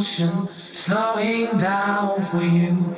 motion, slowing down for you.